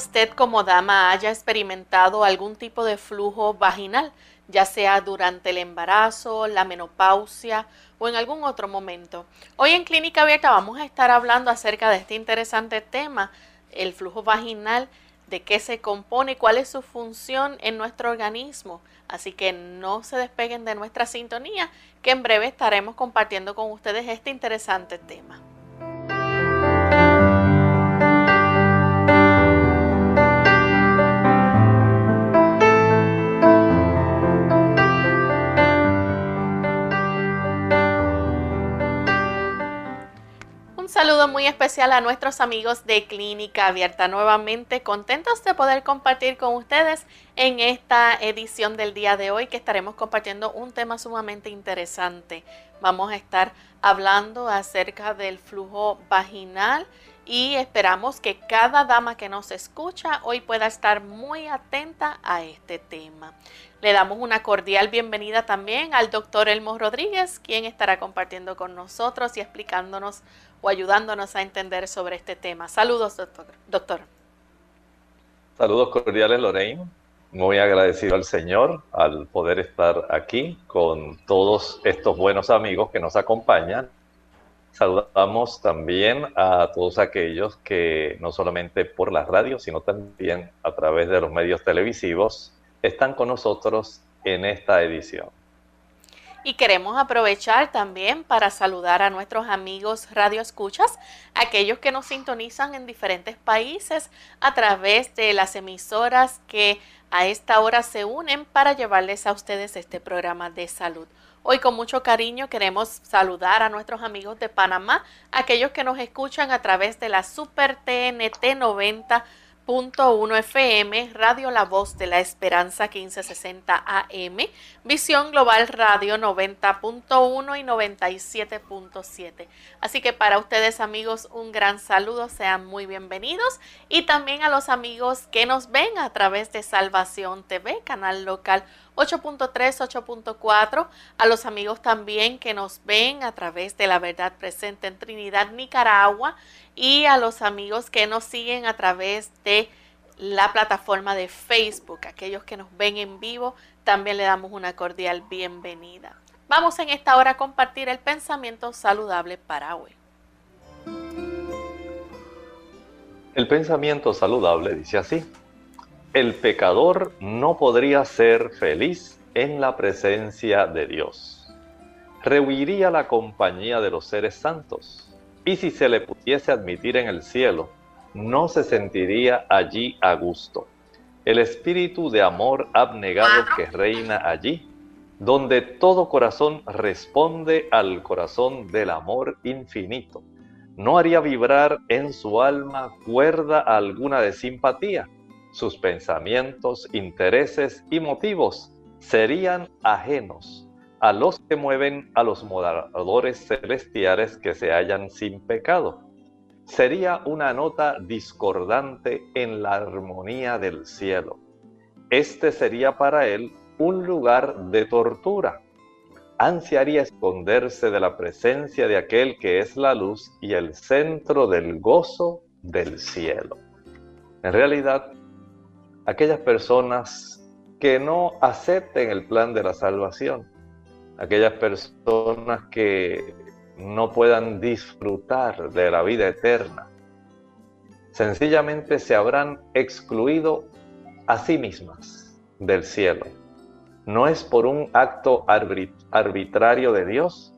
Usted como dama haya experimentado algún tipo de flujo vaginal, ya sea durante el embarazo, la menopausia o en algún otro momento. Hoy en Clínica Abierta vamos a estar hablando acerca de este interesante tema, el flujo vaginal, de qué se compone cuál es su función en nuestro organismo. Así que no se despeguen de nuestra sintonía, que en breve estaremos compartiendo con ustedes este interesante tema. Muy especial a nuestros amigos de Clínica Abierta. Nuevamente contentos de poder compartir con ustedes en esta edición del día de hoy que estaremos compartiendo un tema sumamente interesante. Vamos a estar hablando acerca del flujo vaginal y esperamos que cada dama que nos escucha hoy pueda estar muy atenta a este tema. Le damos una cordial bienvenida también al doctor Elmo Rodríguez, quien estará compartiendo con nosotros y explicándonos o ayudándonos a entender sobre este tema. Saludos, doctor. doctor. Saludos cordiales, Lorraine. Muy agradecido al Señor al poder estar aquí con todos estos buenos amigos que nos acompañan. Saludamos también a todos aquellos que no solamente por la radio, sino también a través de los medios televisivos están con nosotros en esta edición. Y queremos aprovechar también para saludar a nuestros amigos Radio Escuchas, aquellos que nos sintonizan en diferentes países a través de las emisoras que a esta hora se unen para llevarles a ustedes este programa de salud. Hoy con mucho cariño queremos saludar a nuestros amigos de Panamá, aquellos que nos escuchan a través de la Super TNT 90 1 FM, Radio La Voz de la Esperanza 1560 AM, Visión Global Radio 90.1 y 97.7. Así que para ustedes amigos un gran saludo, sean muy bienvenidos y también a los amigos que nos ven a través de Salvación TV, canal local 8.3, 8.4, a los amigos también que nos ven a través de la verdad presente en Trinidad, Nicaragua, y a los amigos que nos siguen a través de la plataforma de Facebook, aquellos que nos ven en vivo, también le damos una cordial bienvenida. Vamos en esta hora a compartir el pensamiento saludable para hoy. El pensamiento saludable dice así, el pecador no podría ser feliz en la presencia de Dios. Rehuiría la compañía de los seres santos y si se le pudiese admitir en el cielo, no se sentiría allí a gusto. El espíritu de amor abnegado que reina allí, donde todo corazón responde al corazón del amor infinito, no haría vibrar en su alma cuerda alguna de simpatía. Sus pensamientos, intereses y motivos serían ajenos a los que mueven a los moderadores celestiales que se hallan sin pecado. Sería una nota discordante en la armonía del cielo. Este sería para él un lugar de tortura. Ansiaría esconderse de la presencia de aquel que es la luz y el centro del gozo del cielo. En realidad, aquellas personas que no acepten el plan de la salvación, aquellas personas que no puedan disfrutar de la vida eterna. Sencillamente se habrán excluido a sí mismas del cielo. No es por un acto arbitrario de Dios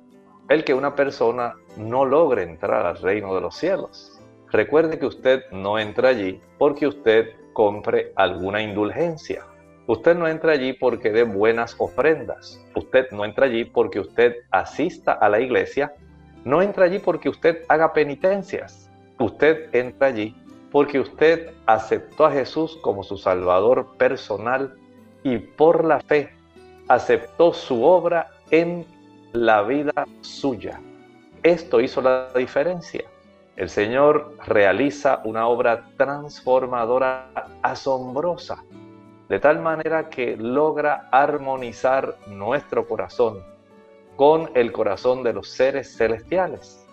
el que una persona no logre entrar al reino de los cielos. Recuerde que usted no entra allí porque usted compre alguna indulgencia. Usted no entra allí porque dé buenas ofrendas. Usted no entra allí porque usted asista a la iglesia. No entra allí porque usted haga penitencias. Usted entra allí porque usted aceptó a Jesús como su Salvador personal y por la fe aceptó su obra en la vida suya. Esto hizo la diferencia. El Señor realiza una obra transformadora asombrosa, de tal manera que logra armonizar nuestro corazón con el corazón de los seres celestiales.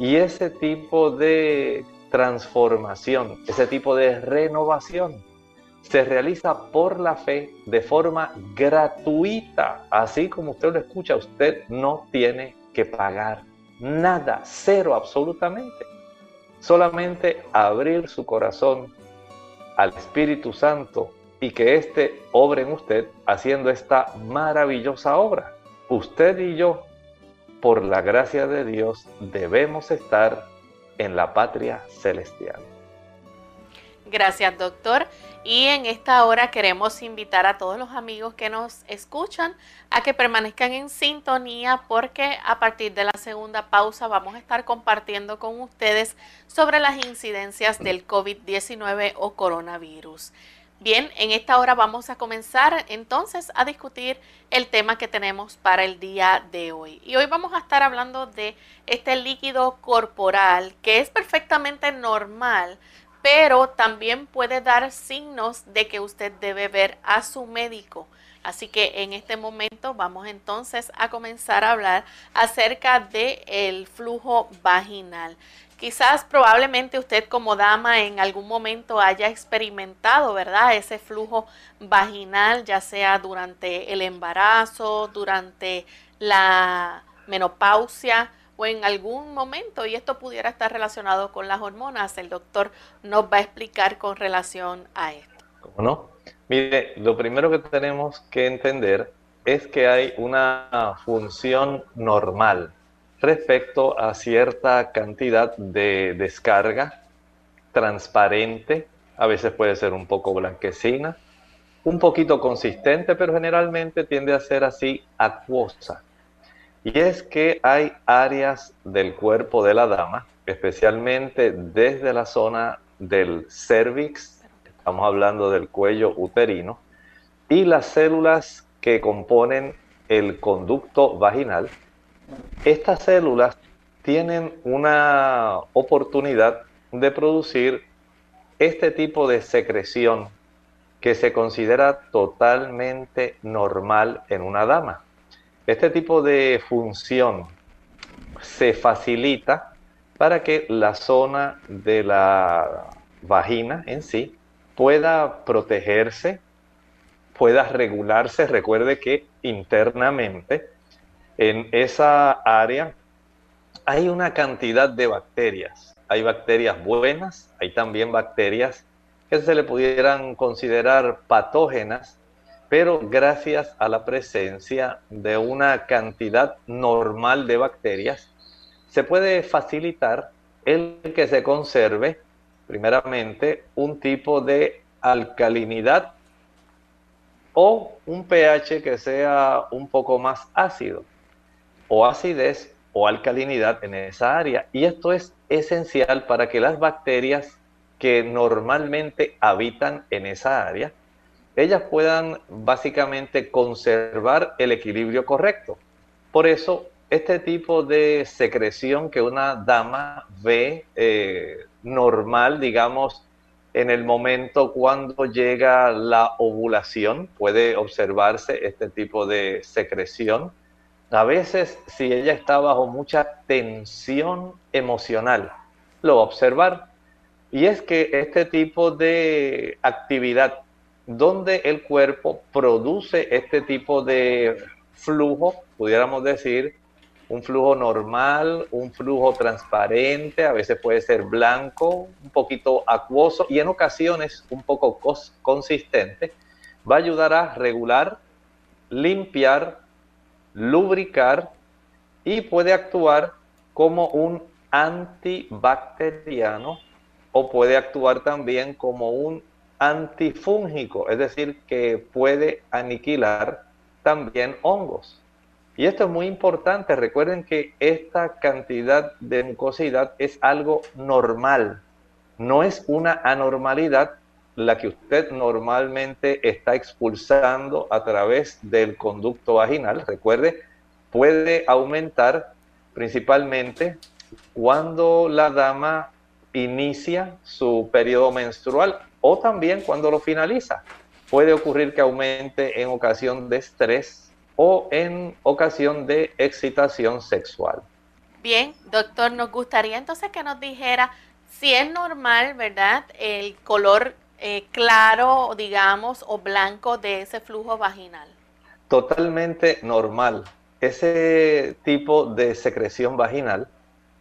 Y ese tipo de transformación, ese tipo de renovación, se realiza por la fe de forma gratuita. Así como usted lo escucha, usted no tiene que pagar nada, cero absolutamente. Solamente abrir su corazón al Espíritu Santo y que éste obre en usted haciendo esta maravillosa obra. Usted y yo, por la gracia de Dios, debemos estar en la patria celestial. Gracias, doctor. Y en esta hora queremos invitar a todos los amigos que nos escuchan a que permanezcan en sintonía porque a partir de la segunda pausa vamos a estar compartiendo con ustedes sobre las incidencias del COVID-19 o coronavirus. Bien, en esta hora vamos a comenzar entonces a discutir el tema que tenemos para el día de hoy. Y hoy vamos a estar hablando de este líquido corporal que es perfectamente normal pero también puede dar signos de que usted debe ver a su médico. Así que en este momento vamos entonces a comenzar a hablar acerca del el flujo vaginal. Quizás probablemente usted como dama en algún momento haya experimentado, ¿verdad? Ese flujo vaginal, ya sea durante el embarazo, durante la menopausia o en algún momento, y esto pudiera estar relacionado con las hormonas, el doctor nos va a explicar con relación a esto. ¿Cómo no? Mire, lo primero que tenemos que entender es que hay una función normal respecto a cierta cantidad de descarga transparente, a veces puede ser un poco blanquecina, un poquito consistente, pero generalmente tiende a ser así acuosa. Y es que hay áreas del cuerpo de la dama, especialmente desde la zona del cervix, estamos hablando del cuello uterino, y las células que componen el conducto vaginal. Estas células tienen una oportunidad de producir este tipo de secreción que se considera totalmente normal en una dama. Este tipo de función se facilita para que la zona de la vagina en sí pueda protegerse, pueda regularse. Recuerde que internamente en esa área hay una cantidad de bacterias. Hay bacterias buenas, hay también bacterias que se le pudieran considerar patógenas pero gracias a la presencia de una cantidad normal de bacterias, se puede facilitar el que se conserve, primeramente, un tipo de alcalinidad o un pH que sea un poco más ácido, o acidez o alcalinidad en esa área. Y esto es esencial para que las bacterias que normalmente habitan en esa área ellas puedan básicamente conservar el equilibrio correcto. Por eso, este tipo de secreción que una dama ve eh, normal, digamos, en el momento cuando llega la ovulación, puede observarse este tipo de secreción. A veces, si ella está bajo mucha tensión emocional, lo va a observar. Y es que este tipo de actividad donde el cuerpo produce este tipo de flujo, pudiéramos decir, un flujo normal, un flujo transparente, a veces puede ser blanco, un poquito acuoso y en ocasiones un poco consistente, va a ayudar a regular, limpiar, lubricar y puede actuar como un antibacteriano o puede actuar también como un antifúngico, es decir, que puede aniquilar también hongos. Y esto es muy importante. Recuerden que esta cantidad de mucosidad es algo normal. No es una anormalidad la que usted normalmente está expulsando a través del conducto vaginal. Recuerde, puede aumentar principalmente cuando la dama inicia su periodo menstrual o también cuando lo finaliza. Puede ocurrir que aumente en ocasión de estrés o en ocasión de excitación sexual. Bien, doctor, nos gustaría entonces que nos dijera si es normal, ¿verdad? El color eh, claro, digamos, o blanco de ese flujo vaginal. Totalmente normal. Ese tipo de secreción vaginal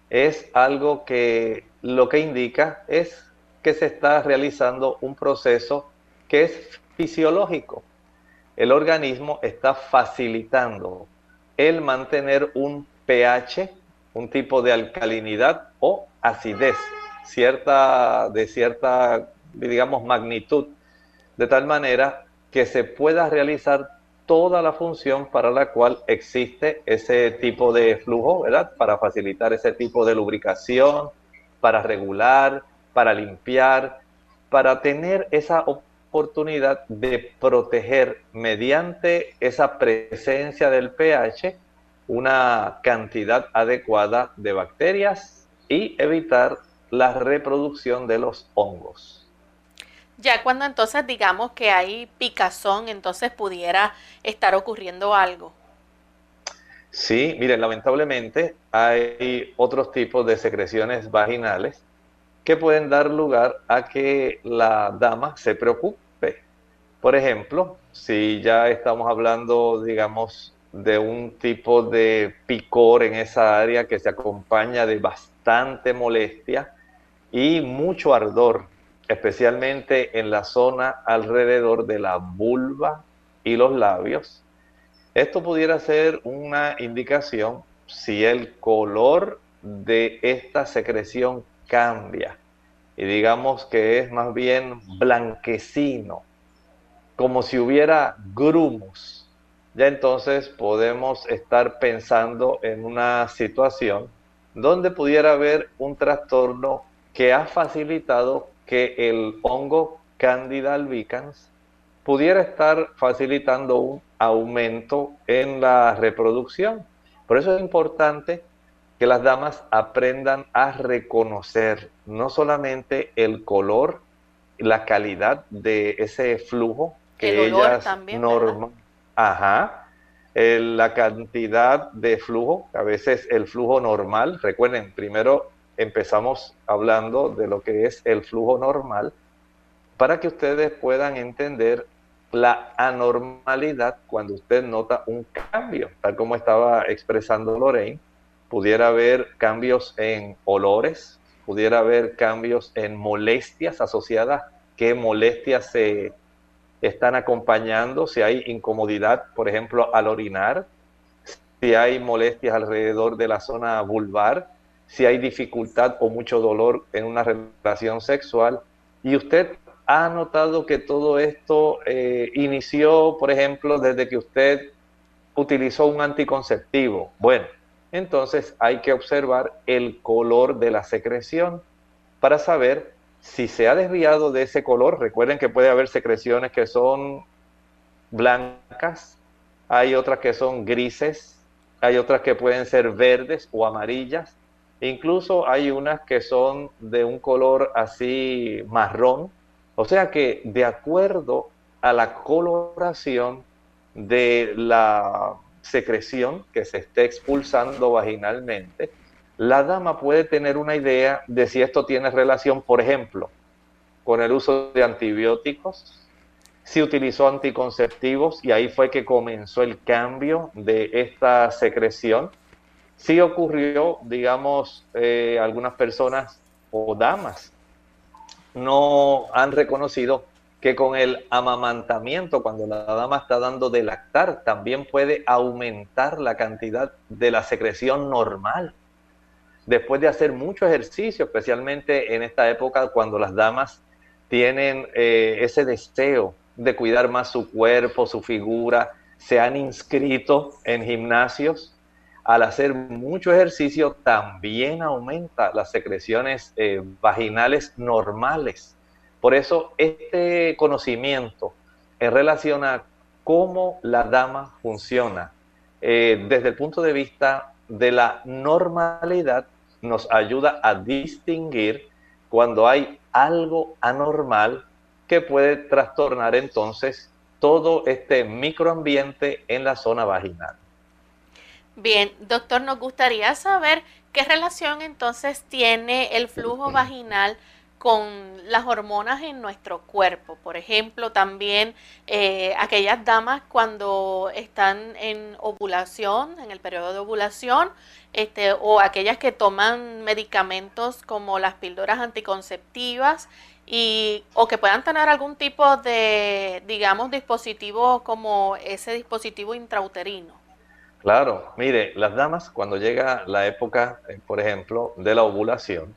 es algo que lo que indica es que se está realizando un proceso que es fisiológico el organismo está facilitando el mantener un pH, un tipo de alcalinidad o acidez, cierta, de cierta, digamos, magnitud, de tal manera que se pueda realizar toda la función para la cual existe ese tipo de flujo, ¿verdad? Para facilitar ese tipo de lubricación, para regular, para limpiar, para tener esa oportunidad de proteger mediante esa presencia del pH una cantidad adecuada de bacterias y evitar la reproducción de los hongos. Ya cuando entonces digamos que hay picazón, entonces pudiera estar ocurriendo algo. Sí, miren, lamentablemente hay otros tipos de secreciones vaginales que pueden dar lugar a que la dama se preocupe por ejemplo, si ya estamos hablando, digamos, de un tipo de picor en esa área que se acompaña de bastante molestia y mucho ardor, especialmente en la zona alrededor de la vulva y los labios. Esto pudiera ser una indicación si el color de esta secreción cambia y digamos que es más bien blanquecino como si hubiera grumos, ya entonces podemos estar pensando en una situación donde pudiera haber un trastorno que ha facilitado que el hongo Candida albicans pudiera estar facilitando un aumento en la reproducción. Por eso es importante que las damas aprendan a reconocer no solamente el color, la calidad de ese flujo, que el olor también, normal, ajá, la cantidad de flujo, a veces el flujo normal, recuerden, primero empezamos hablando de lo que es el flujo normal, para que ustedes puedan entender la anormalidad cuando usted nota un cambio, tal como estaba expresando Lorraine, pudiera haber cambios en olores, pudiera haber cambios en molestias asociadas, qué molestias se están acompañando, si hay incomodidad, por ejemplo, al orinar, si hay molestias alrededor de la zona vulvar, si hay dificultad o mucho dolor en una relación sexual. Y usted ha notado que todo esto eh, inició, por ejemplo, desde que usted utilizó un anticonceptivo. Bueno, entonces hay que observar el color de la secreción para saber si se ha desviado de ese color, recuerden que puede haber secreciones que son blancas, hay otras que son grises, hay otras que pueden ser verdes o amarillas, incluso hay unas que son de un color así marrón, o sea que de acuerdo a la coloración de la secreción que se esté expulsando vaginalmente, la dama puede tener una idea de si esto tiene relación, por ejemplo, con el uso de antibióticos, si utilizó anticonceptivos y ahí fue que comenzó el cambio de esta secreción, sí ocurrió, digamos, eh, algunas personas o damas no han reconocido que con el amamantamiento, cuando la dama está dando de lactar, también puede aumentar la cantidad de la secreción normal. Después de hacer mucho ejercicio, especialmente en esta época cuando las damas tienen eh, ese deseo de cuidar más su cuerpo, su figura, se han inscrito en gimnasios, al hacer mucho ejercicio también aumenta las secreciones eh, vaginales normales. Por eso este conocimiento en relación a cómo la dama funciona eh, desde el punto de vista de la normalidad nos ayuda a distinguir cuando hay algo anormal que puede trastornar entonces todo este microambiente en la zona vaginal. Bien, doctor, nos gustaría saber qué relación entonces tiene el flujo vaginal con las hormonas en nuestro cuerpo. Por ejemplo, también eh, aquellas damas cuando están en ovulación, en el periodo de ovulación, este, o aquellas que toman medicamentos como las píldoras anticonceptivas y o que puedan tener algún tipo de, digamos, dispositivo como ese dispositivo intrauterino. Claro, mire, las damas cuando llega la época, eh, por ejemplo, de la ovulación,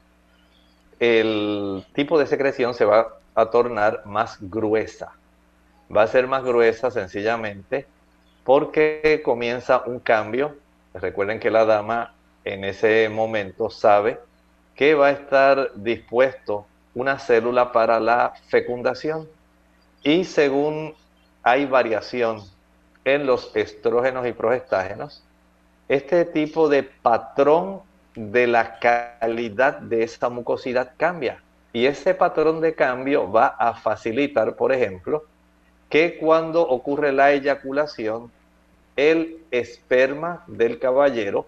el tipo de secreción se va a tornar más gruesa. Va a ser más gruesa sencillamente porque comienza un cambio. Recuerden que la dama en ese momento sabe que va a estar dispuesto una célula para la fecundación. Y según hay variación en los estrógenos y progestágenos, este tipo de patrón de la calidad de esta mucosidad cambia. Y ese patrón de cambio va a facilitar, por ejemplo, que cuando ocurre la eyaculación, el esperma del caballero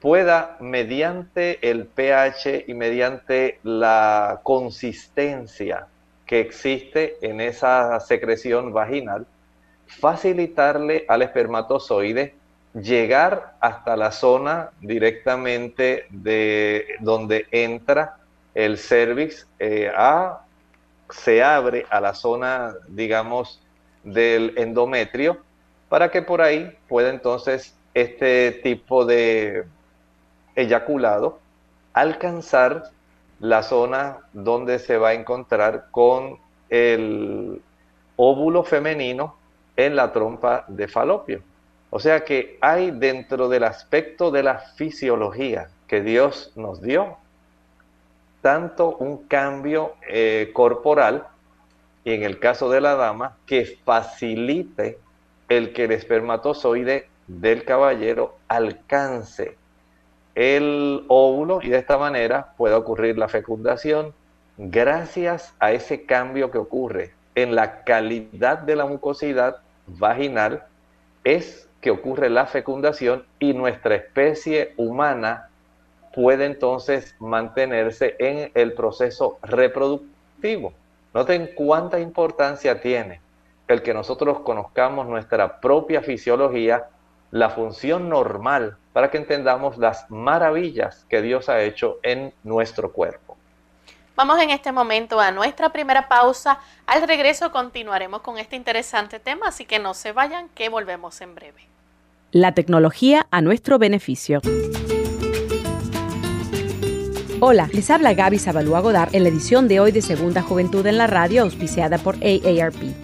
pueda, mediante el pH y mediante la consistencia que existe en esa secreción vaginal, facilitarle al espermatozoide llegar hasta la zona directamente de donde entra el cervix eh, a, se abre a la zona, digamos, del endometrio, para que por ahí pueda entonces este tipo de eyaculado alcanzar la zona donde se va a encontrar con el óvulo femenino en la trompa de falopio. O sea que hay dentro del aspecto de la fisiología que Dios nos dio, tanto un cambio eh, corporal, y en el caso de la dama, que facilite el que el espermatozoide del caballero alcance el óvulo y de esta manera pueda ocurrir la fecundación gracias a ese cambio que ocurre en la calidad de la mucosidad vaginal es que ocurre la fecundación y nuestra especie humana puede entonces mantenerse en el proceso reproductivo. Noten cuánta importancia tiene el que nosotros conozcamos nuestra propia fisiología, la función normal, para que entendamos las maravillas que Dios ha hecho en nuestro cuerpo. Vamos en este momento a nuestra primera pausa. Al regreso continuaremos con este interesante tema, así que no se vayan, que volvemos en breve. La tecnología a nuestro beneficio. Hola, les habla Gaby Zabalúa Godard en la edición de hoy de Segunda Juventud en la Radio, auspiciada por AARP.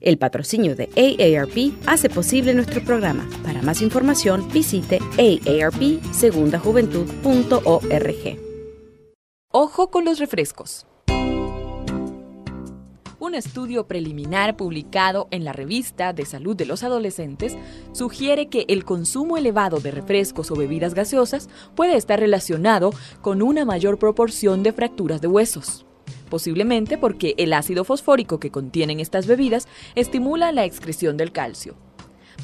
El patrocinio de AARP hace posible nuestro programa. Para más información visite aarpsegundajuventud.org. Ojo con los refrescos. Un estudio preliminar publicado en la revista de salud de los adolescentes sugiere que el consumo elevado de refrescos o bebidas gaseosas puede estar relacionado con una mayor proporción de fracturas de huesos posiblemente porque el ácido fosfórico que contienen estas bebidas estimula la excreción del calcio.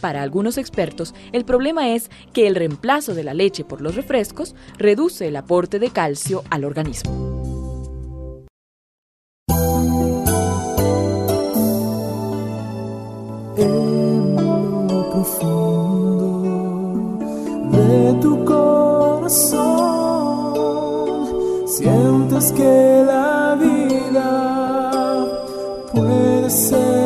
Para algunos expertos, el problema es que el reemplazo de la leche por los refrescos reduce el aporte de calcio al organismo. tu corazón que la puede ser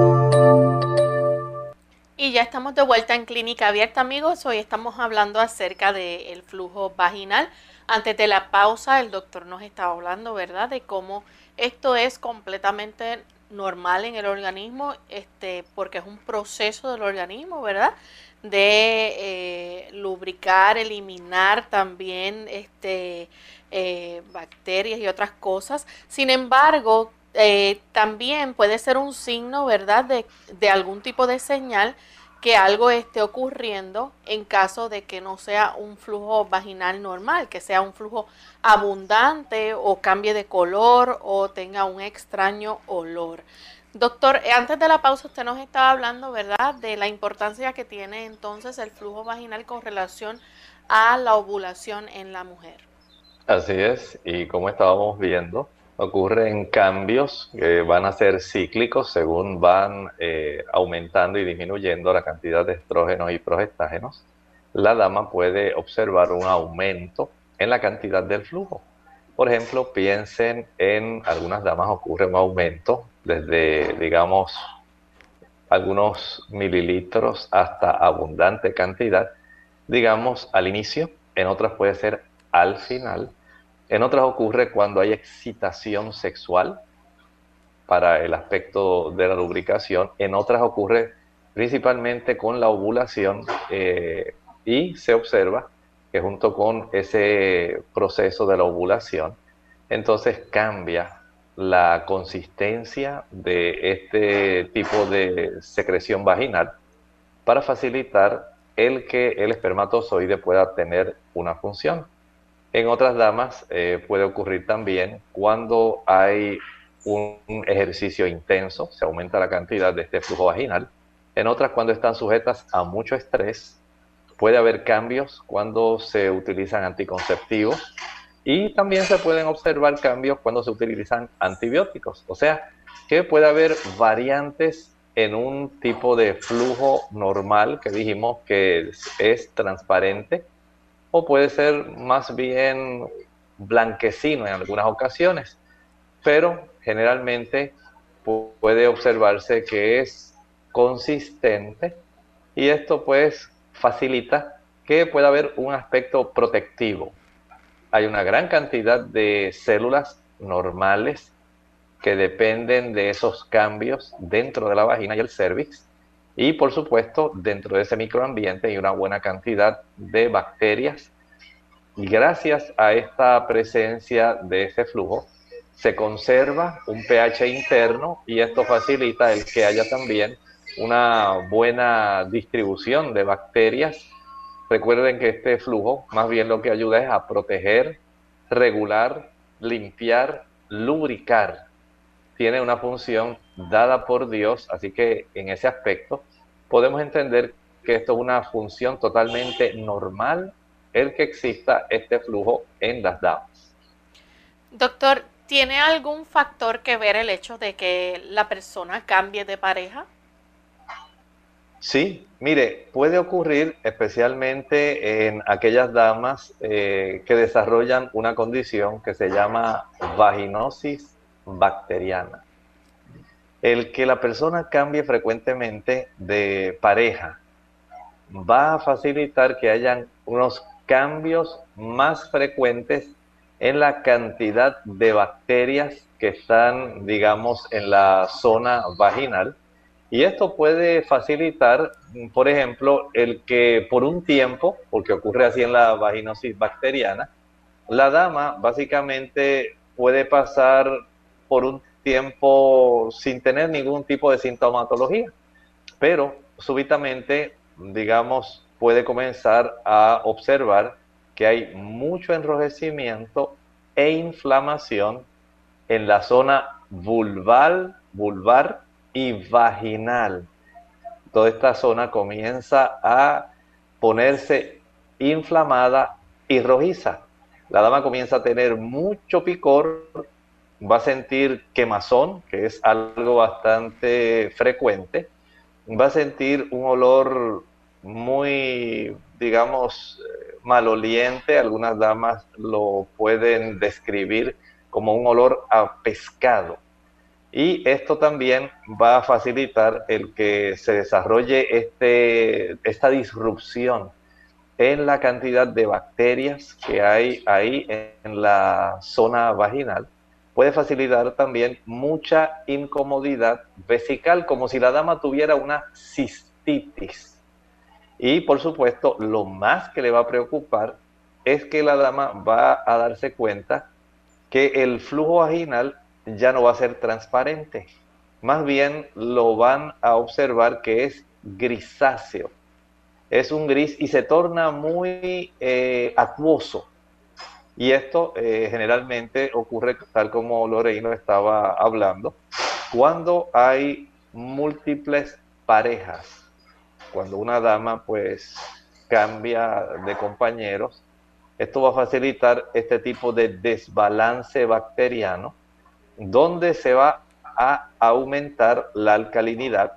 Y ya estamos de vuelta en Clínica Abierta, amigos. Hoy estamos hablando acerca del flujo vaginal. Antes de la pausa, el doctor nos estaba hablando, ¿verdad?, de cómo esto es completamente normal en el organismo, este, porque es un proceso del organismo, ¿verdad? De eh, lubricar, eliminar también este, eh, bacterias y otras cosas. Sin embargo, eh, también puede ser un signo, ¿verdad?, de, de algún tipo de señal que algo esté ocurriendo en caso de que no sea un flujo vaginal normal, que sea un flujo abundante o cambie de color o tenga un extraño olor. Doctor, eh, antes de la pausa usted nos estaba hablando, ¿verdad?, de la importancia que tiene entonces el flujo vaginal con relación a la ovulación en la mujer. Así es, y como estábamos viendo, ocurren cambios que van a ser cíclicos según van eh, aumentando y disminuyendo la cantidad de estrógenos y progestágenos. La dama puede observar un aumento en la cantidad del flujo. Por ejemplo, piensen en algunas damas ocurre un aumento desde, digamos, algunos mililitros hasta abundante cantidad, digamos, al inicio, en otras puede ser al final en otras ocurre cuando hay excitación sexual para el aspecto de la lubricación. En otras ocurre principalmente con la ovulación eh, y se observa que junto con ese proceso de la ovulación, entonces cambia la consistencia de este tipo de secreción vaginal para facilitar el que el espermatozoide pueda tener una función. En otras damas eh, puede ocurrir también cuando hay un ejercicio intenso, se aumenta la cantidad de este flujo vaginal. En otras cuando están sujetas a mucho estrés, puede haber cambios cuando se utilizan anticonceptivos y también se pueden observar cambios cuando se utilizan antibióticos. O sea, que puede haber variantes en un tipo de flujo normal que dijimos que es, es transparente o puede ser más bien blanquecino en algunas ocasiones, pero generalmente puede observarse que es consistente y esto pues facilita que pueda haber un aspecto protectivo. Hay una gran cantidad de células normales que dependen de esos cambios dentro de la vagina y el cervix y por supuesto dentro de ese microambiente hay una buena cantidad de bacterias y gracias a esta presencia de ese flujo se conserva un pH interno y esto facilita el que haya también una buena distribución de bacterias. Recuerden que este flujo más bien lo que ayuda es a proteger, regular, limpiar, lubricar. Tiene una función dada por Dios, así que en ese aspecto podemos entender que esto es una función totalmente normal el que exista este flujo en las damas. Doctor, ¿tiene algún factor que ver el hecho de que la persona cambie de pareja? Sí, mire, puede ocurrir especialmente en aquellas damas eh, que desarrollan una condición que se llama vaginosis bacteriana. El que la persona cambie frecuentemente de pareja va a facilitar que hayan unos cambios más frecuentes en la cantidad de bacterias que están, digamos, en la zona vaginal. Y esto puede facilitar, por ejemplo, el que por un tiempo, porque ocurre así en la vaginosis bacteriana, la dama básicamente puede pasar por un tiempo sin tener ningún tipo de sintomatología, pero súbitamente, digamos, puede comenzar a observar que hay mucho enrojecimiento e inflamación en la zona vulval, vulvar y vaginal. Toda esta zona comienza a ponerse inflamada y rojiza. La dama comienza a tener mucho picor, va a sentir quemazón, que es algo bastante frecuente, va a sentir un olor muy, digamos, maloliente. Algunas damas lo pueden describir como un olor a pescado. Y esto también va a facilitar el que se desarrolle este, esta disrupción en la cantidad de bacterias que hay ahí en la zona vaginal. Puede facilitar también mucha incomodidad vesical, como si la dama tuviera una cistitis y por supuesto, lo más que le va a preocupar es que la dama va a darse cuenta que el flujo vaginal ya no va a ser transparente. Más bien lo van a observar que es grisáceo. Es un gris y se torna muy eh, acuoso. Y esto eh, generalmente ocurre tal como Loreino estaba hablando, cuando hay múltiples parejas cuando una dama pues cambia de compañeros, esto va a facilitar este tipo de desbalance bacteriano, donde se va a aumentar la alcalinidad.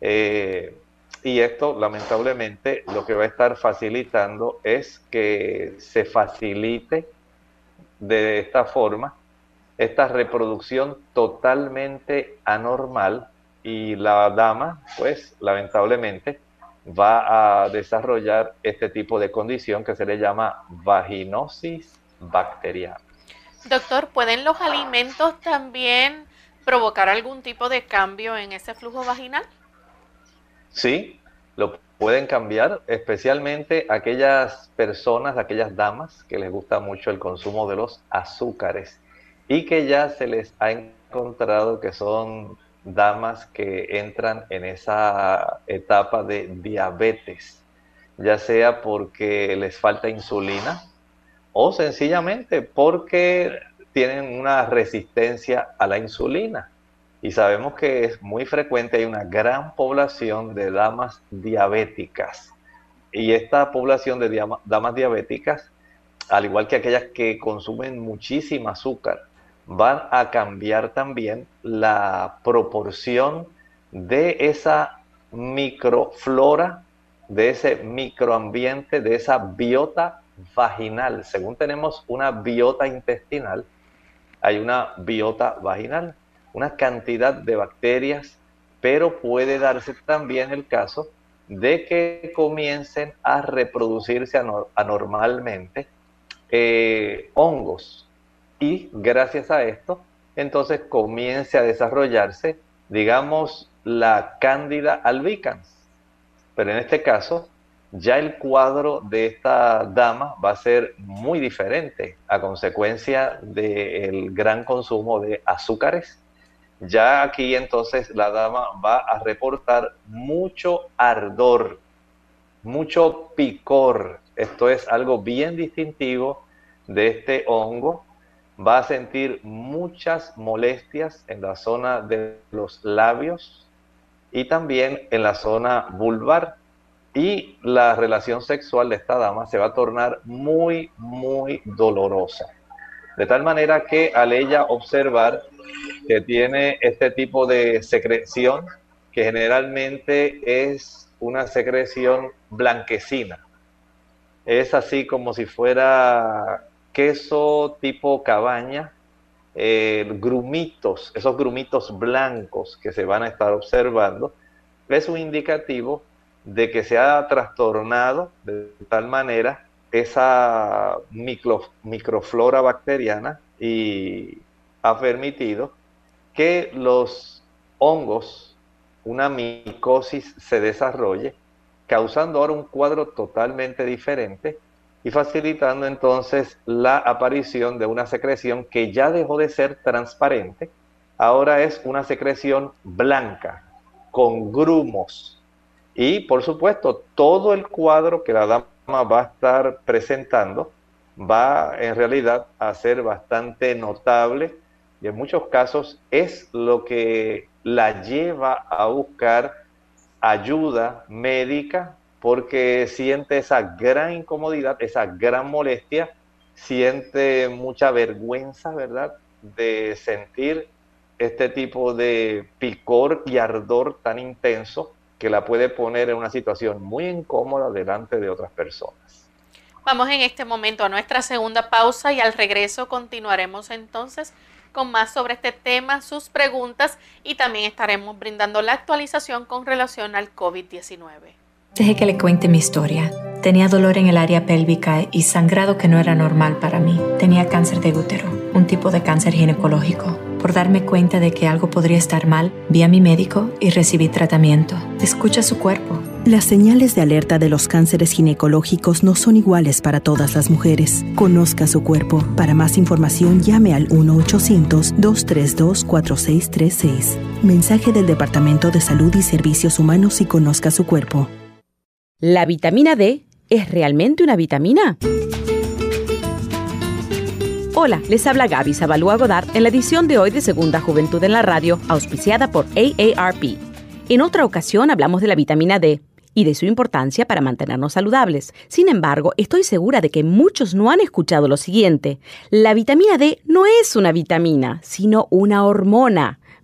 Eh, y esto, lamentablemente, lo que va a estar facilitando es que se facilite de esta forma esta reproducción totalmente anormal y la dama, pues, lamentablemente, va a desarrollar este tipo de condición que se le llama vaginosis bacteriana. Doctor, ¿pueden los alimentos también provocar algún tipo de cambio en ese flujo vaginal? Sí, lo pueden cambiar, especialmente aquellas personas, aquellas damas que les gusta mucho el consumo de los azúcares y que ya se les ha encontrado que son damas que entran en esa etapa de diabetes, ya sea porque les falta insulina o sencillamente porque tienen una resistencia a la insulina. Y sabemos que es muy frecuente, hay una gran población de damas diabéticas. Y esta población de damas diabéticas, al igual que aquellas que consumen muchísima azúcar, van a cambiar también la proporción de esa microflora, de ese microambiente, de esa biota vaginal. Según tenemos una biota intestinal, hay una biota vaginal, una cantidad de bacterias, pero puede darse también el caso de que comiencen a reproducirse anormalmente eh, hongos. Y gracias a esto, entonces comience a desarrollarse, digamos, la cándida albicans. Pero en este caso, ya el cuadro de esta dama va a ser muy diferente a consecuencia del gran consumo de azúcares. Ya aquí entonces la dama va a reportar mucho ardor, mucho picor. Esto es algo bien distintivo de este hongo. Va a sentir muchas molestias en la zona de los labios y también en la zona vulvar y la relación sexual de esta dama se va a tornar muy, muy dolorosa. De tal manera que al ella observar que tiene este tipo de secreción, que generalmente es una secreción blanquecina, es así como si fuera queso tipo cabaña, eh, grumitos, esos grumitos blancos que se van a estar observando, es un indicativo de que se ha trastornado de tal manera esa microflora bacteriana y ha permitido que los hongos, una micosis se desarrolle, causando ahora un cuadro totalmente diferente y facilitando entonces la aparición de una secreción que ya dejó de ser transparente, ahora es una secreción blanca, con grumos, y por supuesto, todo el cuadro que la dama va a estar presentando va en realidad a ser bastante notable y en muchos casos es lo que la lleva a buscar ayuda médica porque siente esa gran incomodidad, esa gran molestia, siente mucha vergüenza, ¿verdad? De sentir este tipo de picor y ardor tan intenso que la puede poner en una situación muy incómoda delante de otras personas. Vamos en este momento a nuestra segunda pausa y al regreso continuaremos entonces con más sobre este tema, sus preguntas y también estaremos brindando la actualización con relación al COVID-19. Deje que le cuente mi historia. Tenía dolor en el área pélvica y sangrado que no era normal para mí. Tenía cáncer de útero, un tipo de cáncer ginecológico por darme cuenta de que algo podría estar mal, vi a mi médico y recibí tratamiento. Escucha su cuerpo. Las señales de alerta de los cánceres ginecológicos no son iguales para todas las mujeres. Conozca su cuerpo. Para más información llame al 1-800-232-4636. Mensaje del Departamento de Salud y Servicios Humanos y conozca su cuerpo. ¿La vitamina D es realmente una vitamina? Hola, les habla Gaby Zabalúa Godard en la edición de hoy de Segunda Juventud en la Radio, auspiciada por AARP. En otra ocasión hablamos de la vitamina D y de su importancia para mantenernos saludables. Sin embargo, estoy segura de que muchos no han escuchado lo siguiente. La vitamina D no es una vitamina, sino una hormona.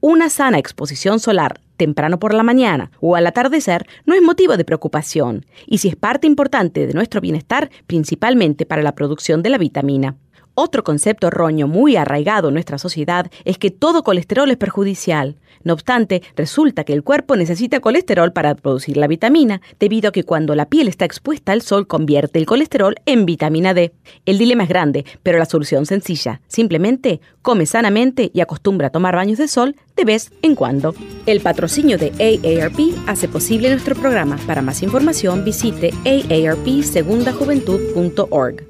una sana exposición solar temprano por la mañana o al atardecer no es motivo de preocupación y si es parte importante de nuestro bienestar, principalmente para la producción de la vitamina. Otro concepto erróneo muy arraigado en nuestra sociedad es que todo colesterol es perjudicial. No obstante, resulta que el cuerpo necesita colesterol para producir la vitamina, debido a que cuando la piel está expuesta al sol convierte el colesterol en vitamina D. El dilema es grande, pero la solución sencilla. Simplemente come sanamente y acostumbra a tomar baños de sol de vez en cuando. El patrocinio de AARP hace posible nuestro programa. Para más información visite aarpsegundajuventud.org.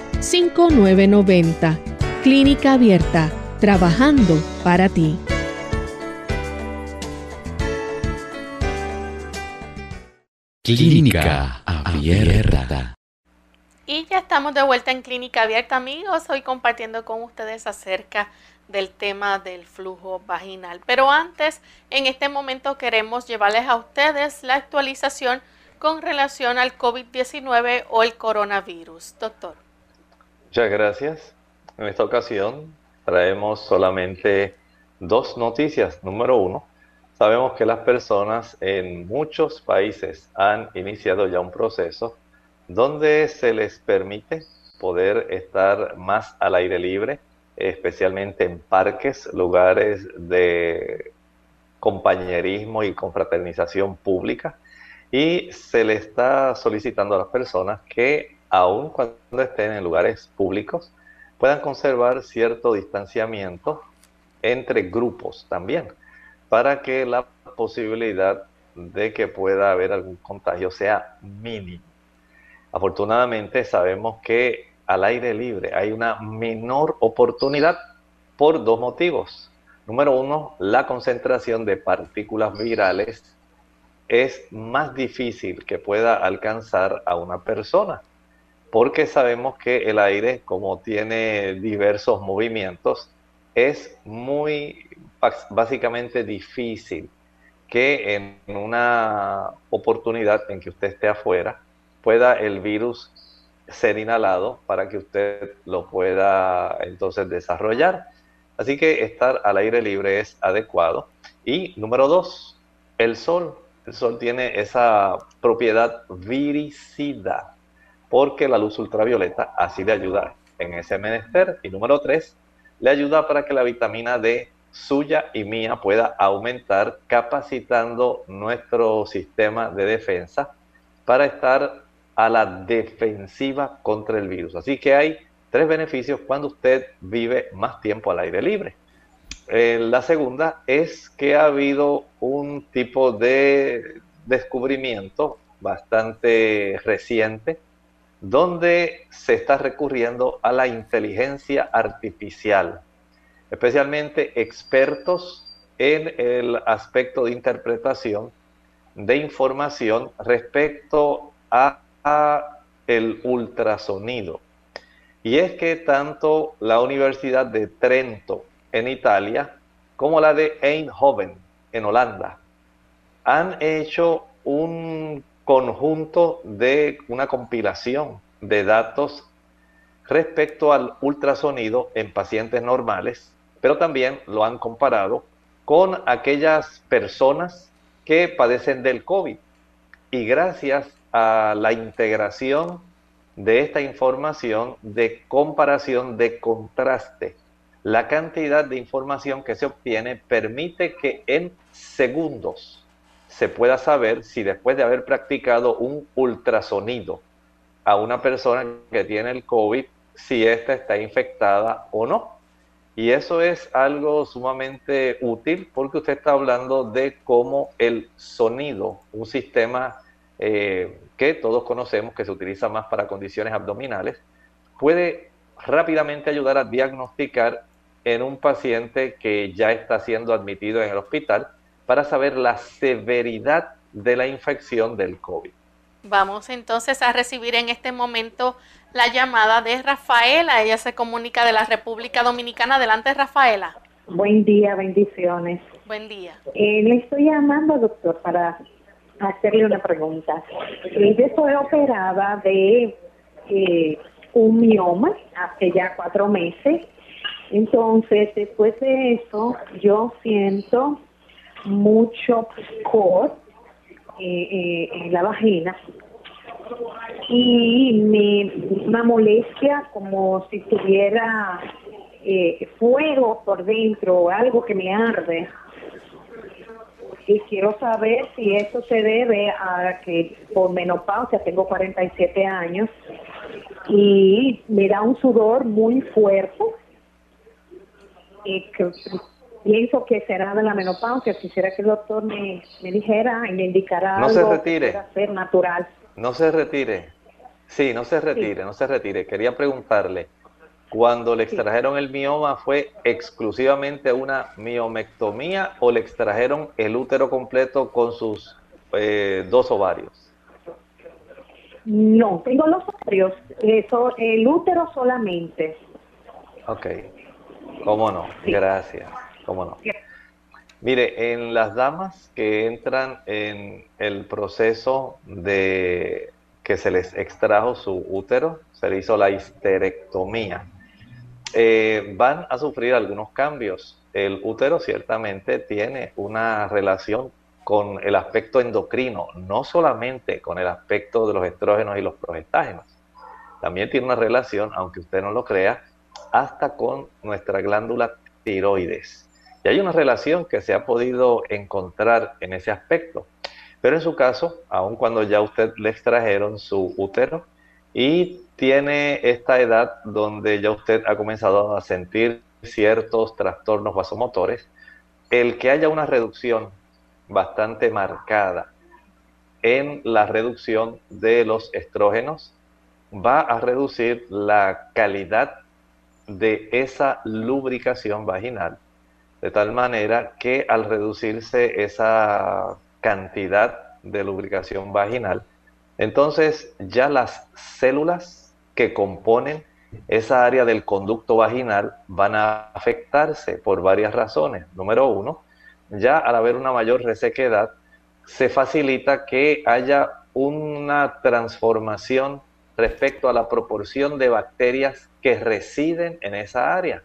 787-282-5990. Clínica Abierta, trabajando para ti. Clínica Abierta. Y ya estamos de vuelta en Clínica Abierta, amigos, hoy compartiendo con ustedes acerca del tema del flujo vaginal. Pero antes, en este momento queremos llevarles a ustedes la actualización con relación al COVID-19 o el coronavirus. Doctor. Muchas gracias. En esta ocasión traemos solamente dos noticias. Número uno, sabemos que las personas en muchos países han iniciado ya un proceso donde se les permite poder estar más al aire libre, especialmente en parques, lugares de compañerismo y confraternización pública. Y se le está solicitando a las personas que, aun cuando estén en lugares públicos, puedan conservar cierto distanciamiento entre grupos también, para que la posibilidad de que pueda haber algún contagio sea mínimo. Afortunadamente sabemos que al aire libre hay una menor oportunidad por dos motivos. Número uno, la concentración de partículas virales es más difícil que pueda alcanzar a una persona, porque sabemos que el aire, como tiene diversos movimientos, es muy básicamente difícil que en una oportunidad en que usted esté afuera, pueda el virus ser inhalado para que usted lo pueda entonces desarrollar. Así que estar al aire libre es adecuado. Y número dos, el sol. El sol tiene esa propiedad viricida porque la luz ultravioleta así le ayuda en ese menester. Y número tres, le ayuda para que la vitamina D suya y mía pueda aumentar capacitando nuestro sistema de defensa para estar a la defensiva contra el virus. Así que hay tres beneficios cuando usted vive más tiempo al aire libre. Eh, la segunda es que ha habido un tipo de descubrimiento bastante reciente donde se está recurriendo a la inteligencia artificial, especialmente expertos en el aspecto de interpretación de información respecto a el ultrasonido. Y es que tanto la Universidad de Trento en Italia como la de Eindhoven en Holanda han hecho un conjunto de una compilación de datos respecto al ultrasonido en pacientes normales, pero también lo han comparado con aquellas personas que padecen del COVID. Y gracias a la integración de esta información de comparación de contraste. La cantidad de información que se obtiene permite que en segundos se pueda saber si después de haber practicado un ultrasonido a una persona que tiene el COVID, si ésta está infectada o no. Y eso es algo sumamente útil porque usted está hablando de cómo el sonido, un sistema eh, que todos conocemos que se utiliza más para condiciones abdominales, puede rápidamente ayudar a diagnosticar en un paciente que ya está siendo admitido en el hospital para saber la severidad de la infección del COVID. Vamos entonces a recibir en este momento la llamada de Rafaela. Ella se comunica de la República Dominicana. Adelante, Rafaela. Buen día, bendiciones. Buen día. Eh, le estoy llamando, doctor, para hacerle una pregunta. Yo estoy operada de eh, un mioma hace ya cuatro meses. Entonces, después de eso, yo siento mucho picor eh, eh, en la vagina. Y me, una molestia como si tuviera eh, fuego por dentro, algo que me arde. Y quiero saber si esto se debe a que por menopausia tengo 47 años y me da un sudor muy fuerte y que pienso que será de la menopausia. Quisiera que el doctor me, me dijera y me indicara No algo se retire. ser natural. No se retire. Sí, no se retire, no se retire. Quería preguntarle, cuando le extrajeron el mioma, ¿fue exclusivamente una miomectomía o le extrajeron el útero completo con sus eh, dos ovarios? No, tengo los ovarios, eso, el útero solamente. Ok, cómo no, gracias, cómo no. Mire, en las damas que entran en el proceso de que se les extrajo su útero, se le hizo la histerectomía, eh, van a sufrir algunos cambios. El útero ciertamente tiene una relación con el aspecto endocrino, no solamente con el aspecto de los estrógenos y los progestágenos. También tiene una relación, aunque usted no lo crea, hasta con nuestra glándula tiroides. Y hay una relación que se ha podido encontrar en ese aspecto. Pero en su caso, aun cuando ya usted le extrajeron su útero y tiene esta edad donde ya usted ha comenzado a sentir ciertos trastornos vasomotores, el que haya una reducción bastante marcada en la reducción de los estrógenos va a reducir la calidad de esa lubricación vaginal, de tal manera que al reducirse esa cantidad de lubricación vaginal, entonces ya las células que componen esa área del conducto vaginal van a afectarse por varias razones. Número uno, ya al haber una mayor resequedad, se facilita que haya una transformación respecto a la proporción de bacterias que residen en esa área.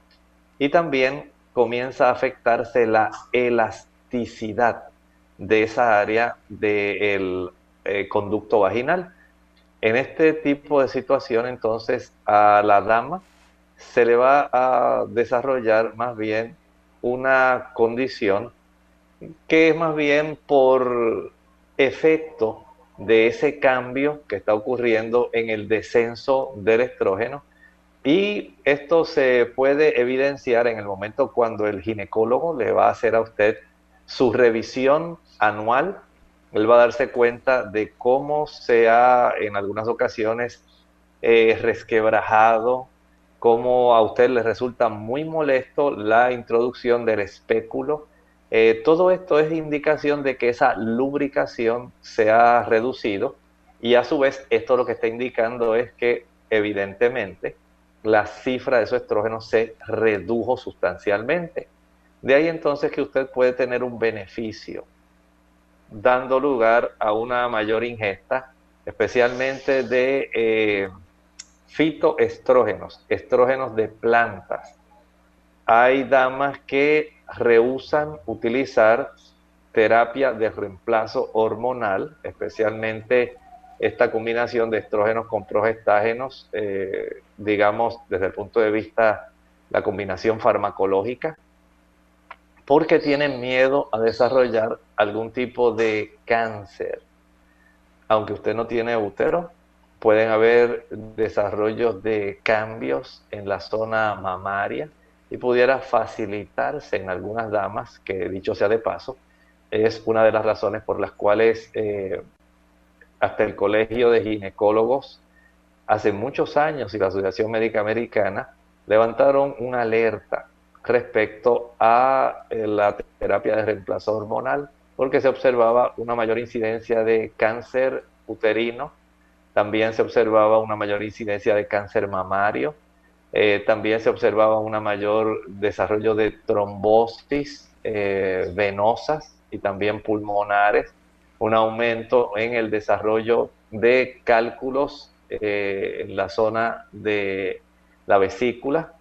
Y también comienza a afectarse la elasticidad de esa área del eh, conducto vaginal. En este tipo de situación, entonces, a la dama se le va a desarrollar más bien una condición que es más bien por efecto de ese cambio que está ocurriendo en el descenso del estrógeno. Y esto se puede evidenciar en el momento cuando el ginecólogo le va a hacer a usted su revisión anual. Él va a darse cuenta de cómo se ha en algunas ocasiones eh, resquebrajado, cómo a usted le resulta muy molesto la introducción del espéculo. Eh, todo esto es indicación de que esa lubricación se ha reducido y a su vez esto lo que está indicando es que evidentemente la cifra de esos estrógenos se redujo sustancialmente. De ahí entonces que usted puede tener un beneficio dando lugar a una mayor ingesta, especialmente de eh, fitoestrógenos, estrógenos de plantas. Hay damas que rehusan utilizar terapia de reemplazo hormonal, especialmente esta combinación de estrógenos con progestágenos, eh, digamos, desde el punto de vista la combinación farmacológica, porque tienen miedo a desarrollar algún tipo de cáncer. Aunque usted no tiene útero, pueden haber desarrollos de cambios en la zona mamaria y pudiera facilitarse en algunas damas, que dicho sea de paso, es una de las razones por las cuales eh, hasta el Colegio de Ginecólogos hace muchos años y la Asociación Médica Americana levantaron una alerta respecto a eh, la terapia de reemplazo hormonal, porque se observaba una mayor incidencia de cáncer uterino, también se observaba una mayor incidencia de cáncer mamario, eh, también se observaba una mayor desarrollo de trombosis eh, venosas y también pulmonares, un aumento en el desarrollo de cálculos eh, en la zona de la vesícula,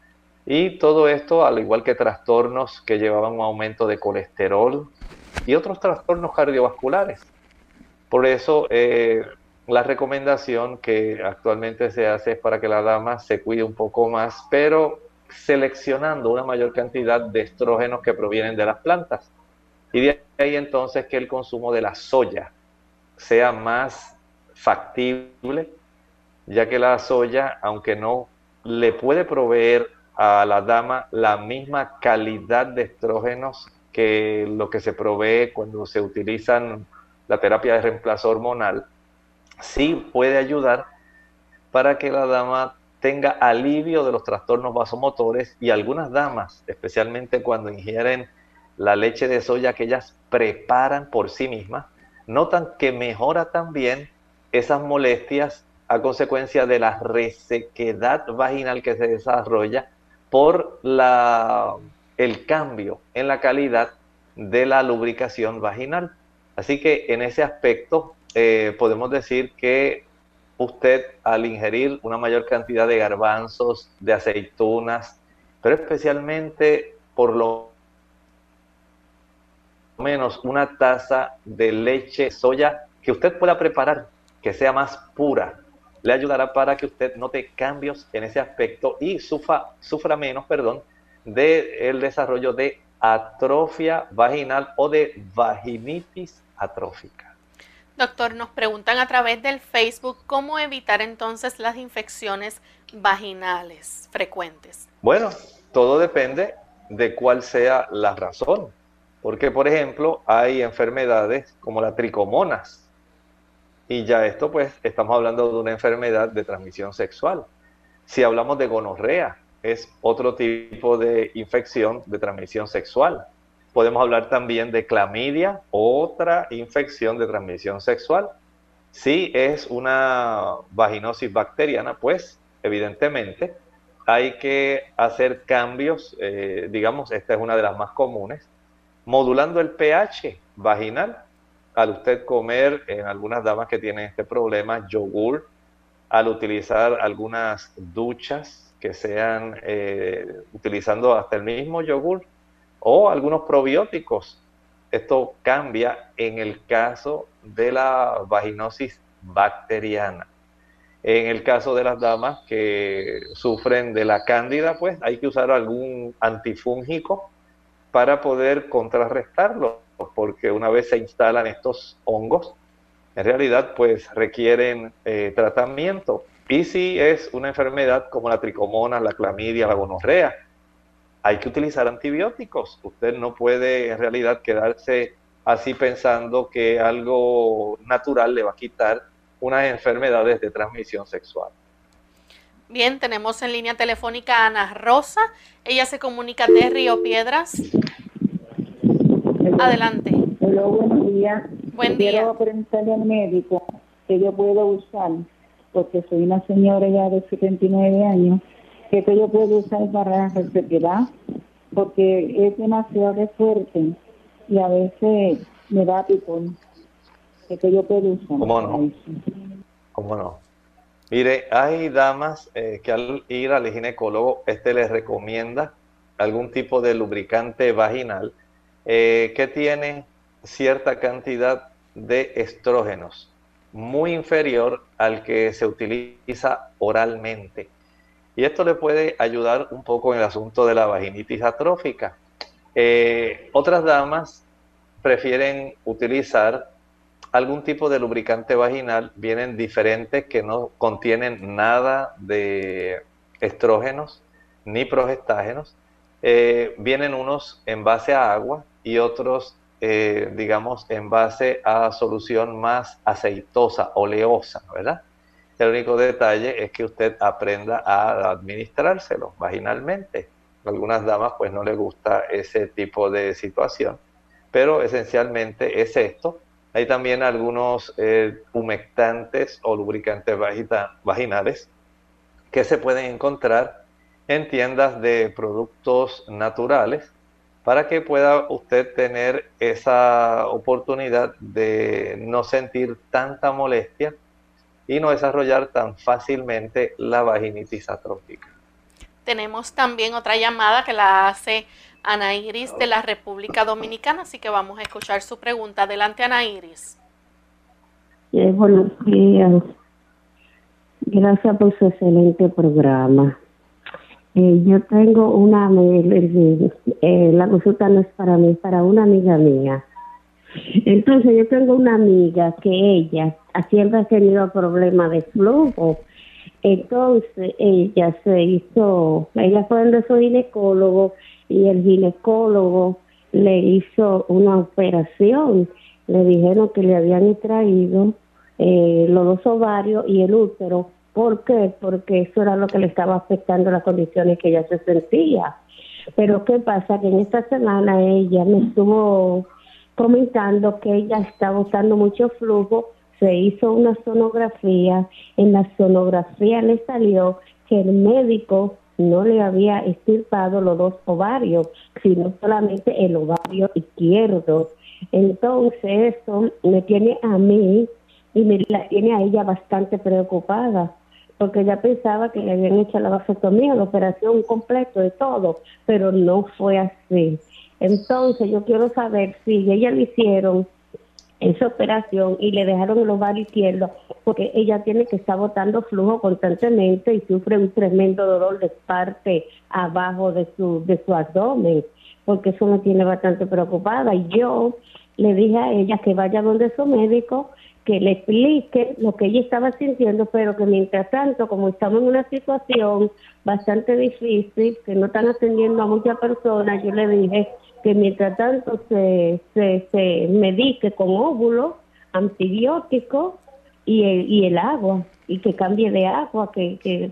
y todo esto, al igual que trastornos que llevaban un aumento de colesterol y otros trastornos cardiovasculares. Por eso, eh, la recomendación que actualmente se hace es para que la dama se cuide un poco más, pero seleccionando una mayor cantidad de estrógenos que provienen de las plantas. Y de ahí entonces que el consumo de la soya sea más factible, ya que la soya, aunque no le puede proveer a la dama la misma calidad de estrógenos que lo que se provee cuando se utilizan la terapia de reemplazo hormonal, sí puede ayudar para que la dama tenga alivio de los trastornos vasomotores y algunas damas, especialmente cuando ingieren la leche de soya que ellas preparan por sí mismas, notan que mejora también esas molestias a consecuencia de la resequedad vaginal que se desarrolla por la, el cambio en la calidad de la lubricación vaginal. Así que en ese aspecto eh, podemos decir que usted al ingerir una mayor cantidad de garbanzos, de aceitunas, pero especialmente por lo menos una taza de leche soya que usted pueda preparar, que sea más pura, le ayudará para que usted note cambios en ese aspecto y sufra, sufra menos, perdón, del desarrollo de atrofia vaginal o de vaginitis atrófica. Doctor, nos preguntan a través del Facebook cómo evitar entonces las infecciones vaginales frecuentes. Bueno, todo depende de cuál sea la razón. Porque, por ejemplo, hay enfermedades como la tricomonas, y ya esto, pues, estamos hablando de una enfermedad de transmisión sexual. Si hablamos de gonorrea, es otro tipo de infección de transmisión sexual. Podemos hablar también de clamidia, otra infección de transmisión sexual. Si es una vaginosis bacteriana, pues evidentemente hay que hacer cambios, eh, digamos, esta es una de las más comunes, modulando el pH vaginal al usted comer, en algunas damas que tienen este problema, yogur, al utilizar algunas duchas que sean eh, utilizando hasta el mismo yogur o algunos probióticos. Esto cambia en el caso de la vaginosis bacteriana. En el caso de las damas que sufren de la cándida, pues hay que usar algún antifúngico para poder contrarrestarlo porque una vez se instalan estos hongos, en realidad pues requieren eh, tratamiento. Y si es una enfermedad como la tricomona, la clamidia, la gonorrea, hay que utilizar antibióticos. Usted no puede en realidad quedarse así pensando que algo natural le va a quitar unas enfermedades de transmisión sexual. Bien, tenemos en línea telefónica a Ana Rosa. Ella se comunica de Río Piedras. Adelante. Hola, buenos días. Buen día. Quiero preguntarle al médico que yo puedo usar, porque soy una señora ya de 79 años, que yo puedo usar para la porque es demasiado fuerte y a veces me da picón. que yo puedo usar? ¿Cómo no? ¿Cómo no? Hay damas eh, que al ir al ginecólogo, este les recomienda algún tipo de lubricante vaginal eh, que tiene cierta cantidad de estrógenos, muy inferior al que se utiliza oralmente. Y esto le puede ayudar un poco en el asunto de la vaginitis atrófica. Eh, otras damas prefieren utilizar algún tipo de lubricante vaginal, vienen diferentes que no contienen nada de estrógenos ni progestágenos. Eh, vienen unos en base a agua y otros, eh, digamos, en base a solución más aceitosa, oleosa, ¿verdad? El único detalle es que usted aprenda a administrárselo vaginalmente. algunas damas pues no les gusta ese tipo de situación, pero esencialmente es esto. Hay también algunos eh, humectantes o lubricantes vaginales que se pueden encontrar en tiendas de productos naturales para que pueda usted tener esa oportunidad de no sentir tanta molestia y no desarrollar tan fácilmente la vaginitis atrófica. Tenemos también otra llamada que la hace Ana Iris de la República Dominicana, así que vamos a escuchar su pregunta. Adelante, Ana Iris. buenos días. Gracias por su excelente programa. Eh, yo tengo una, eh, la consulta no es para mí, es para una amiga mía. Entonces yo tengo una amiga que ella siempre ha tenido problemas de flujo. Entonces ella se hizo, ella fue donde su ginecólogo y el ginecólogo le hizo una operación. Le dijeron que le habían extraído eh, los dos ovarios y el útero. ¿Por qué? Porque eso era lo que le estaba afectando las condiciones que ella se sentía. Pero ¿qué pasa? Que en esta semana ella me estuvo comentando que ella está botando mucho flujo, se hizo una sonografía, en la sonografía le salió que el médico no le había extirpado los dos ovarios, sino solamente el ovario izquierdo. Entonces eso me tiene a mí y me la tiene a ella bastante preocupada porque ella pensaba que le habían hecho la vasectomía, la operación completa de todo, pero no fue así. Entonces yo quiero saber si ella le hicieron esa operación y le dejaron el ovario izquierdo porque ella tiene que estar botando flujo constantemente y sufre un tremendo dolor de parte abajo de su de su abdomen porque eso me tiene bastante preocupada. Y yo le dije a ella que vaya donde su médico que le explique lo que ella estaba sintiendo, pero que mientras tanto, como estamos en una situación bastante difícil, que no están atendiendo a muchas personas, yo le dije que mientras tanto se, se, se medique con óvulos, antibióticos y el, y el agua, y que cambie de agua, que, que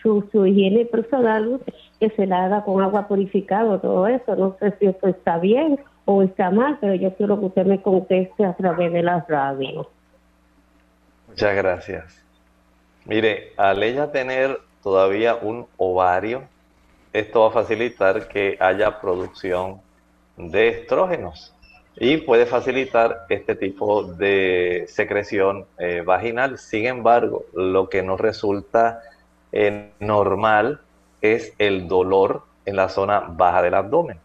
su, su higiene personal, que se la haga con agua purificada, todo eso. No sé si esto está bien o está mal, pero yo quiero que usted me conteste a través de la radio. Muchas gracias. Mire, al ella tener todavía un ovario, esto va a facilitar que haya producción de estrógenos y puede facilitar este tipo de secreción eh, vaginal. Sin embargo, lo que no resulta eh, normal es el dolor en la zona baja del abdomen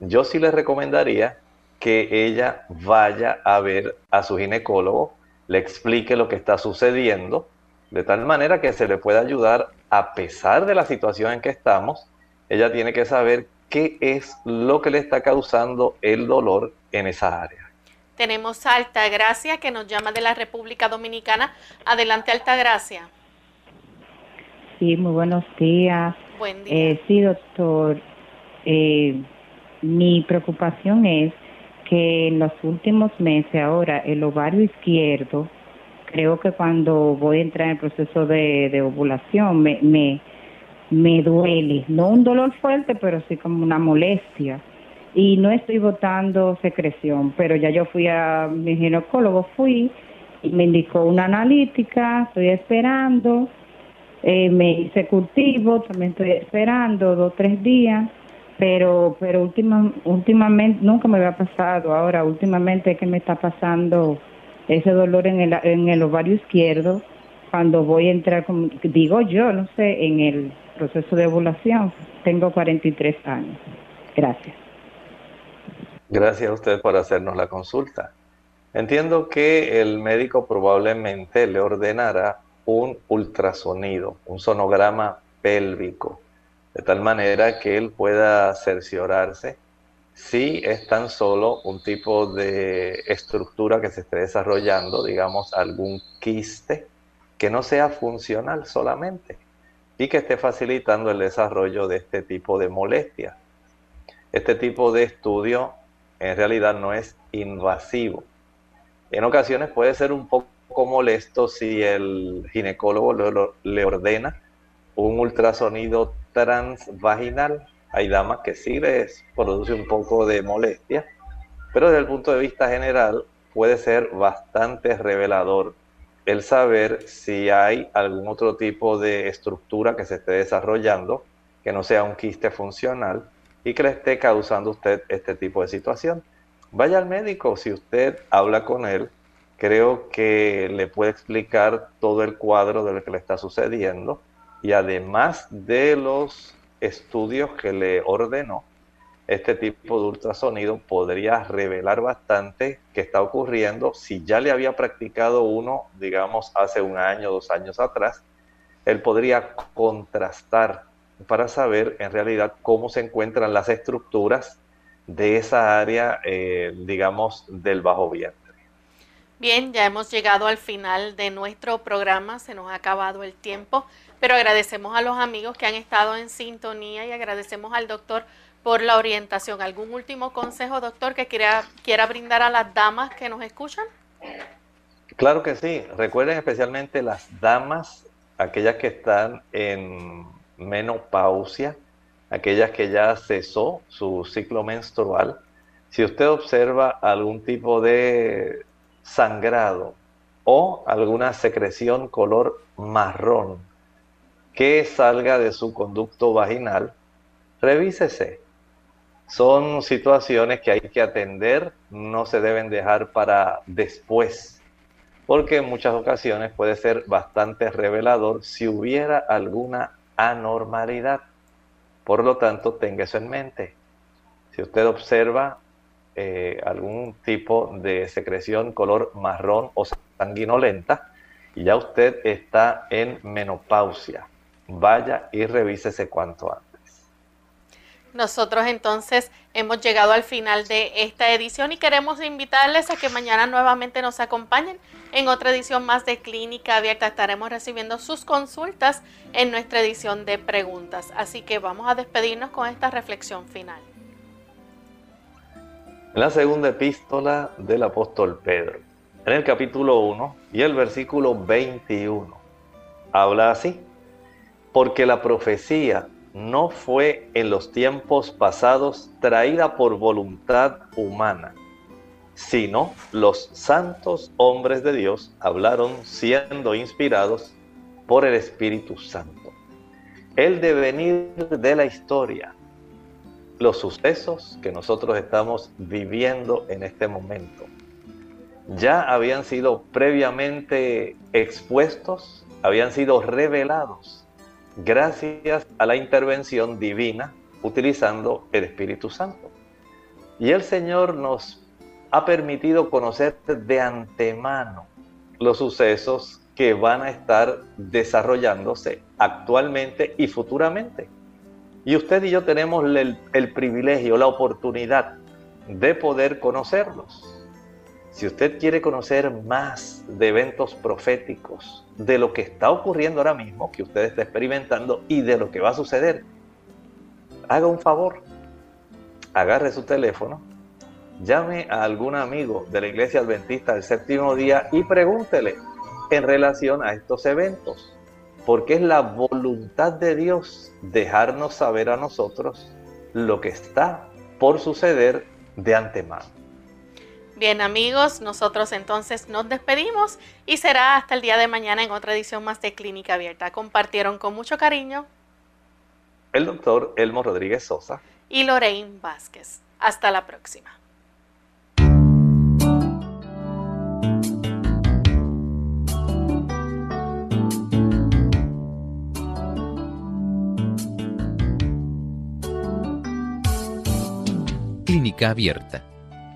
yo sí le recomendaría que ella vaya a ver a su ginecólogo, le explique lo que está sucediendo, de tal manera que se le pueda ayudar a pesar de la situación en que estamos. Ella tiene que saber qué es lo que le está causando el dolor en esa área. Tenemos a Altagracia que nos llama de la República Dominicana. Adelante, Altagracia. Sí, muy buenos días. Buen día. Eh, sí, doctor. Eh, mi preocupación es que en los últimos meses ahora el ovario izquierdo, creo que cuando voy a entrar en el proceso de, ovulación me, me, me duele, no un dolor fuerte, pero sí como una molestia. Y no estoy botando secreción, pero ya yo fui a mi ginecólogo, fui y me indicó una analítica, estoy esperando, eh, me hice cultivo, también estoy esperando dos, tres días pero pero última, últimamente nunca me había pasado ahora últimamente es que me está pasando ese dolor en el, en el ovario izquierdo cuando voy a entrar digo yo no sé en el proceso de ovulación. Tengo 43 años. Gracias. Gracias a usted por hacernos la consulta. Entiendo que el médico probablemente le ordenará un ultrasonido un sonograma pélvico de tal manera que él pueda cerciorarse si es tan solo un tipo de estructura que se esté desarrollando, digamos algún quiste, que no sea funcional solamente y que esté facilitando el desarrollo de este tipo de molestias. Este tipo de estudio en realidad no es invasivo. En ocasiones puede ser un poco molesto si el ginecólogo le ordena un ultrasonido transvaginal. Hay damas que sí les produce un poco de molestia, pero desde el punto de vista general puede ser bastante revelador el saber si hay algún otro tipo de estructura que se esté desarrollando que no sea un quiste funcional y que le esté causando a usted este tipo de situación. Vaya al médico, si usted habla con él, creo que le puede explicar todo el cuadro de lo que le está sucediendo y además de los estudios que le ordenó, este tipo de ultrasonido podría revelar bastante qué está ocurriendo. Si ya le había practicado uno, digamos, hace un año, dos años atrás, él podría contrastar para saber en realidad cómo se encuentran las estructuras de esa área, eh, digamos, del bajo vientre. Bien, ya hemos llegado al final de nuestro programa, se nos ha acabado el tiempo, pero agradecemos a los amigos que han estado en sintonía y agradecemos al doctor por la orientación. ¿Algún último consejo, doctor, que quiera, quiera brindar a las damas que nos escuchan? Claro que sí. Recuerden especialmente las damas, aquellas que están en menopausia, aquellas que ya cesó su ciclo menstrual. Si usted observa algún tipo de sangrado o alguna secreción color marrón que salga de su conducto vaginal, revísese. Son situaciones que hay que atender, no se deben dejar para después, porque en muchas ocasiones puede ser bastante revelador si hubiera alguna anormalidad. Por lo tanto, tenga eso en mente. Si usted observa eh, algún tipo de secreción color marrón o sanguinolenta, ya usted está en menopausia. Vaya y revísese cuanto antes. Nosotros entonces hemos llegado al final de esta edición y queremos invitarles a que mañana nuevamente nos acompañen en otra edición más de Clínica Abierta. Estaremos recibiendo sus consultas en nuestra edición de preguntas. Así que vamos a despedirnos con esta reflexión final. En la segunda epístola del apóstol Pedro, en el capítulo 1 y el versículo 21, habla así, porque la profecía no fue en los tiempos pasados traída por voluntad humana, sino los santos hombres de Dios hablaron siendo inspirados por el Espíritu Santo. El devenir de la historia, los sucesos que nosotros estamos viviendo en este momento, ya habían sido previamente expuestos, habían sido revelados gracias a la intervención divina utilizando el Espíritu Santo. Y el Señor nos ha permitido conocer de antemano los sucesos que van a estar desarrollándose actualmente y futuramente. Y usted y yo tenemos el, privilegio, la oportunidad de poder conocerlos. Si usted quiere conocer más de eventos proféticos, de lo que está ocurriendo ahora mismo, que usted está experimentando y de lo que va a suceder, haga un favor, agarre su teléfono, llame a algún amigo de la iglesia adventista del séptimo día y pregúntele en relación a estos eventos, porque es la voluntad de Dios dejarnos saber a nosotros lo que está por suceder de antemano. Bien amigos, nosotros entonces nos despedimos y será hasta el día de mañana en otra edición más de Clínica Abierta. Compartieron con mucho cariño el doctor Elmo Rodríguez Sosa y Lorraine Vázquez. Hasta la próxima. Clínica Abierta